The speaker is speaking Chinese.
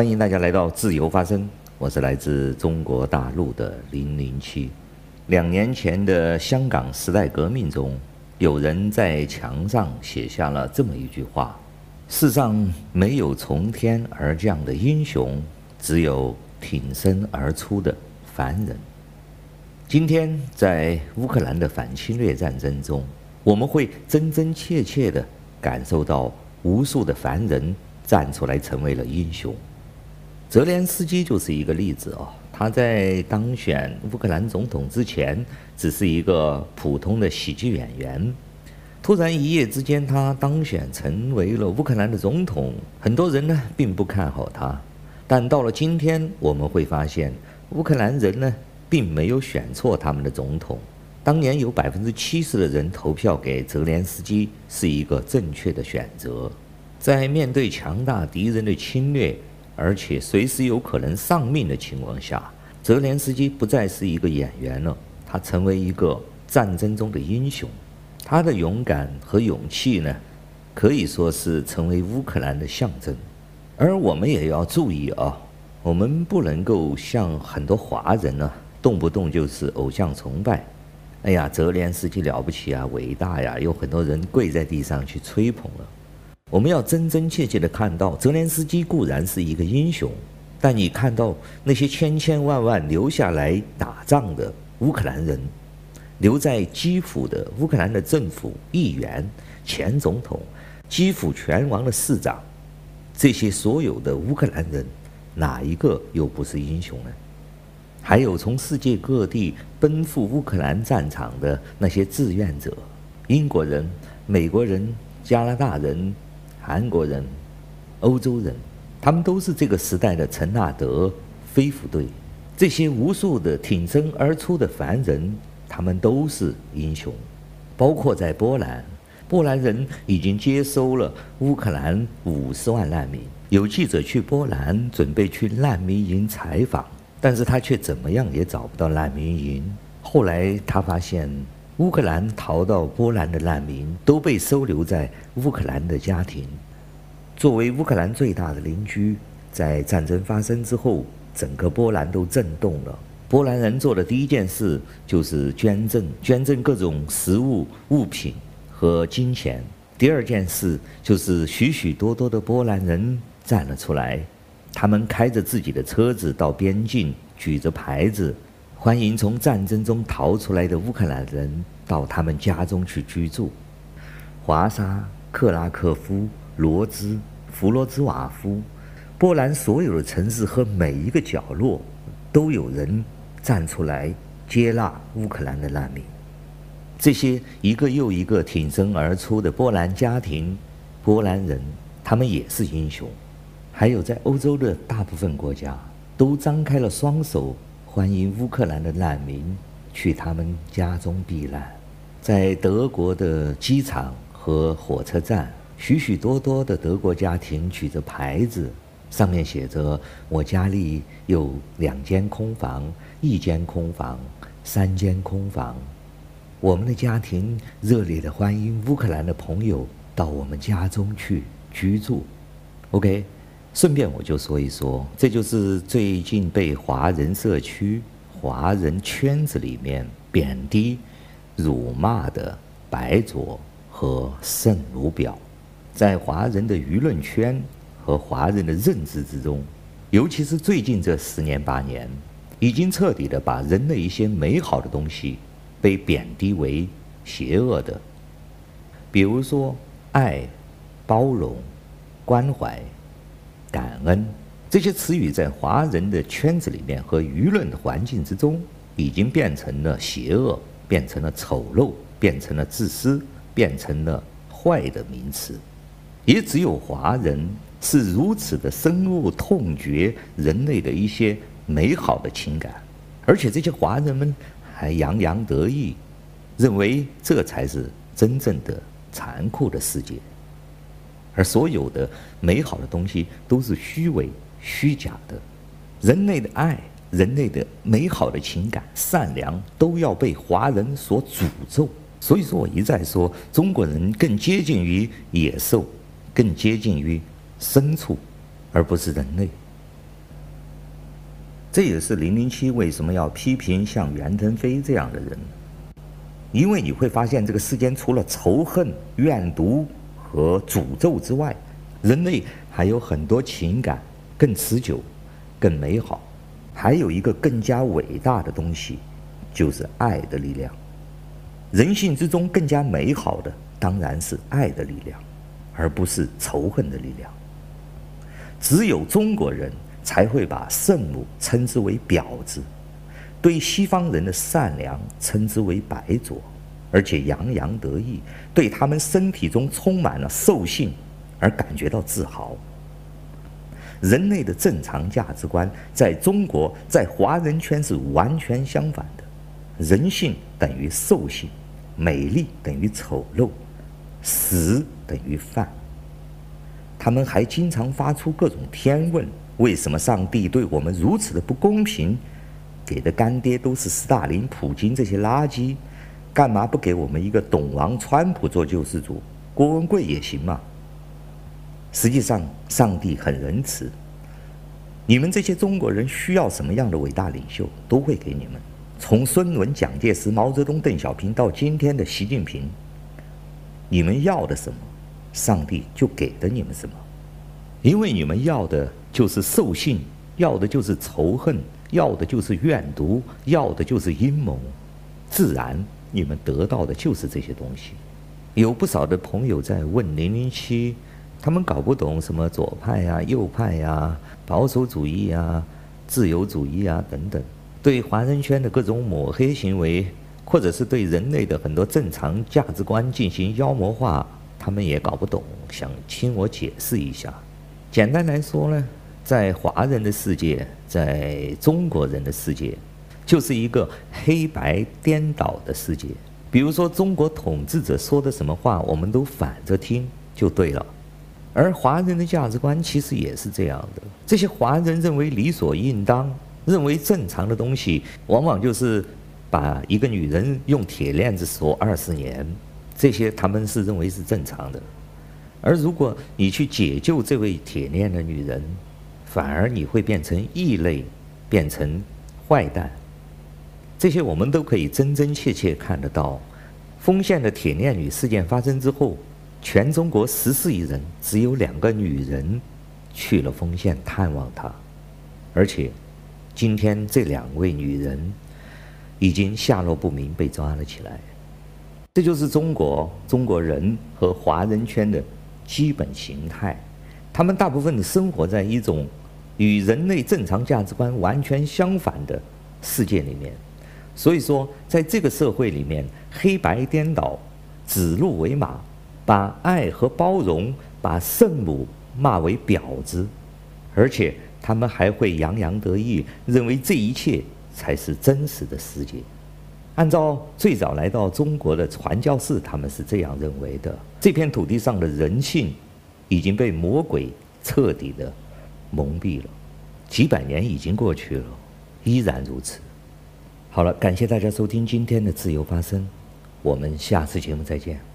欢迎大家来到自由发声，我是来自中国大陆的零零七。两年前的香港时代革命中，有人在墙上写下了这么一句话：“世上没有从天而降的英雄，只有挺身而出的凡人。”今天在乌克兰的反侵略战争中，我们会真真切切地感受到无数的凡人站出来成为了英雄。泽连斯基就是一个例子哦，他在当选乌克兰总统之前，只是一个普通的喜剧演员。突然一夜之间，他当选成为了乌克兰的总统，很多人呢并不看好他。但到了今天，我们会发现，乌克兰人呢并没有选错他们的总统。当年有百分之七十的人投票给泽连斯基，是一个正确的选择。在面对强大敌人的侵略，而且随时有可能丧命的情况下，泽连斯基不再是一个演员了，他成为一个战争中的英雄。他的勇敢和勇气呢，可以说是成为乌克兰的象征。而我们也要注意啊，我们不能够像很多华人呢，动不动就是偶像崇拜。哎呀，泽连斯基了不起啊，伟大呀，有很多人跪在地上去吹捧了。我们要真真切切地看到，泽连斯基固然是一个英雄，但你看到那些千千万万留下来打仗的乌克兰人，留在基辅的乌克兰的政府、议员、前总统、基辅拳王的市长，这些所有的乌克兰人，哪一个又不是英雄呢？还有从世界各地奔赴乌克兰战场的那些志愿者，英国人、美国人、加拿大人。韩国人、欧洲人，他们都是这个时代的陈纳德飞虎队。这些无数的挺身而出的凡人，他们都是英雄。包括在波兰，波兰人已经接收了乌克兰五十万难民。有记者去波兰，准备去难民营采访，但是他却怎么样也找不到难民营。后来他发现。乌克兰逃到波兰的难民都被收留在乌克兰的家庭。作为乌克兰最大的邻居，在战争发生之后，整个波兰都震动了。波兰人做的第一件事就是捐赠，捐赠各种食物、物品和金钱。第二件事就是许许多多的波兰人站了出来，他们开着自己的车子到边境，举着牌子。欢迎从战争中逃出来的乌克兰人到他们家中去居住。华沙、克拉科夫、罗兹、弗罗兹瓦夫，波兰所有的城市和每一个角落，都有人站出来接纳乌克兰的难民。这些一个又一个挺身而出的波兰家庭、波兰人，他们也是英雄。还有在欧洲的大部分国家，都张开了双手。欢迎乌克兰的难民去他们家中避难，在德国的机场和火车站，许许多多的德国家庭举着牌子，上面写着：“我家里有两间空房，一间空房，三间空房。”我们的家庭热烈地欢迎乌克兰的朋友到我们家中去居住。OK。顺便我就说一说，这就是最近被华人社区、华人圈子里面贬低、辱骂的白左和圣卢表，在华人的舆论圈和华人的认知之中，尤其是最近这十年八年，已经彻底的把人的一些美好的东西被贬低为邪恶的，比如说爱、包容、关怀。感恩这些词语在华人的圈子里面和舆论的环境之中，已经变成了邪恶，变成了丑陋，变成了自私，变成了坏的名词。也只有华人是如此的深恶痛绝人类的一些美好的情感，而且这些华人们还洋洋得意，认为这才是真正的残酷的世界。而所有的美好的东西都是虚伪、虚假的，人类的爱、人类的美好的情感、善良，都要被华人所诅咒。所以说我一再说，中国人更接近于野兽，更接近于牲畜，而不是人类。这也是零零七为什么要批评像袁腾飞这样的人，因为你会发现这个世间除了仇恨、怨毒和诅咒之外，人类还有很多情感更持久、更美好，还有一个更加伟大的东西，就是爱的力量。人性之中更加美好的当然是爱的力量，而不是仇恨的力量。只有中国人才会把圣母称之为婊子，对西方人的善良称之为白左，而且洋洋得意，对他们身体中充满了兽性而感觉到自豪。人类的正常价值观在中国，在华人圈是完全相反的，人性等于兽性。美丽等于丑陋，死等于犯。他们还经常发出各种天问：为什么上帝对我们如此的不公平？给的干爹都是斯大林、普京这些垃圾，干嘛不给我们一个董王、川普做救世主？郭文贵也行嘛。实际上，上帝很仁慈，你们这些中国人需要什么样的伟大领袖，都会给你们。从孙文、蒋介石、毛泽东、邓小平到今天的习近平，你们要的什么，上帝就给了你们什么，因为你们要的就是兽性，要的就是仇恨，要的就是怨毒，要的就是阴谋，自然你们得到的就是这些东西。有不少的朋友在问零零七，他们搞不懂什么左派呀、右派呀、保守主义呀、自由主义啊等等。对华人圈的各种抹黑行为，或者是对人类的很多正常价值观进行妖魔化，他们也搞不懂，想听我解释一下。简单来说呢，在华人的世界，在中国人的世界，就是一个黑白颠倒的世界。比如说，中国统治者说的什么话，我们都反着听就对了。而华人的价值观其实也是这样的，这些华人认为理所应当。认为正常的东西，往往就是把一个女人用铁链子锁二十年，这些他们是认为是正常的。而如果你去解救这位铁链的女人，反而你会变成异类，变成坏蛋。这些我们都可以真真切切看得到。丰县的铁链女事件发生之后，全中国十四亿人只有两个女人去了丰县探望她，而且。今天这两位女人已经下落不明，被抓了起来。这就是中国中国人和华人圈的基本形态。他们大部分生活在一种与人类正常价值观完全相反的世界里面。所以说，在这个社会里面，黑白颠倒，指鹿为马，把爱和包容，把圣母骂为婊子，而且。他们还会洋洋得意，认为这一切才是真实的世界。按照最早来到中国的传教士，他们是这样认为的：这片土地上的人性已经被魔鬼彻底的蒙蔽了。几百年已经过去了，依然如此。好了，感谢大家收听今天的自由发声，我们下次节目再见。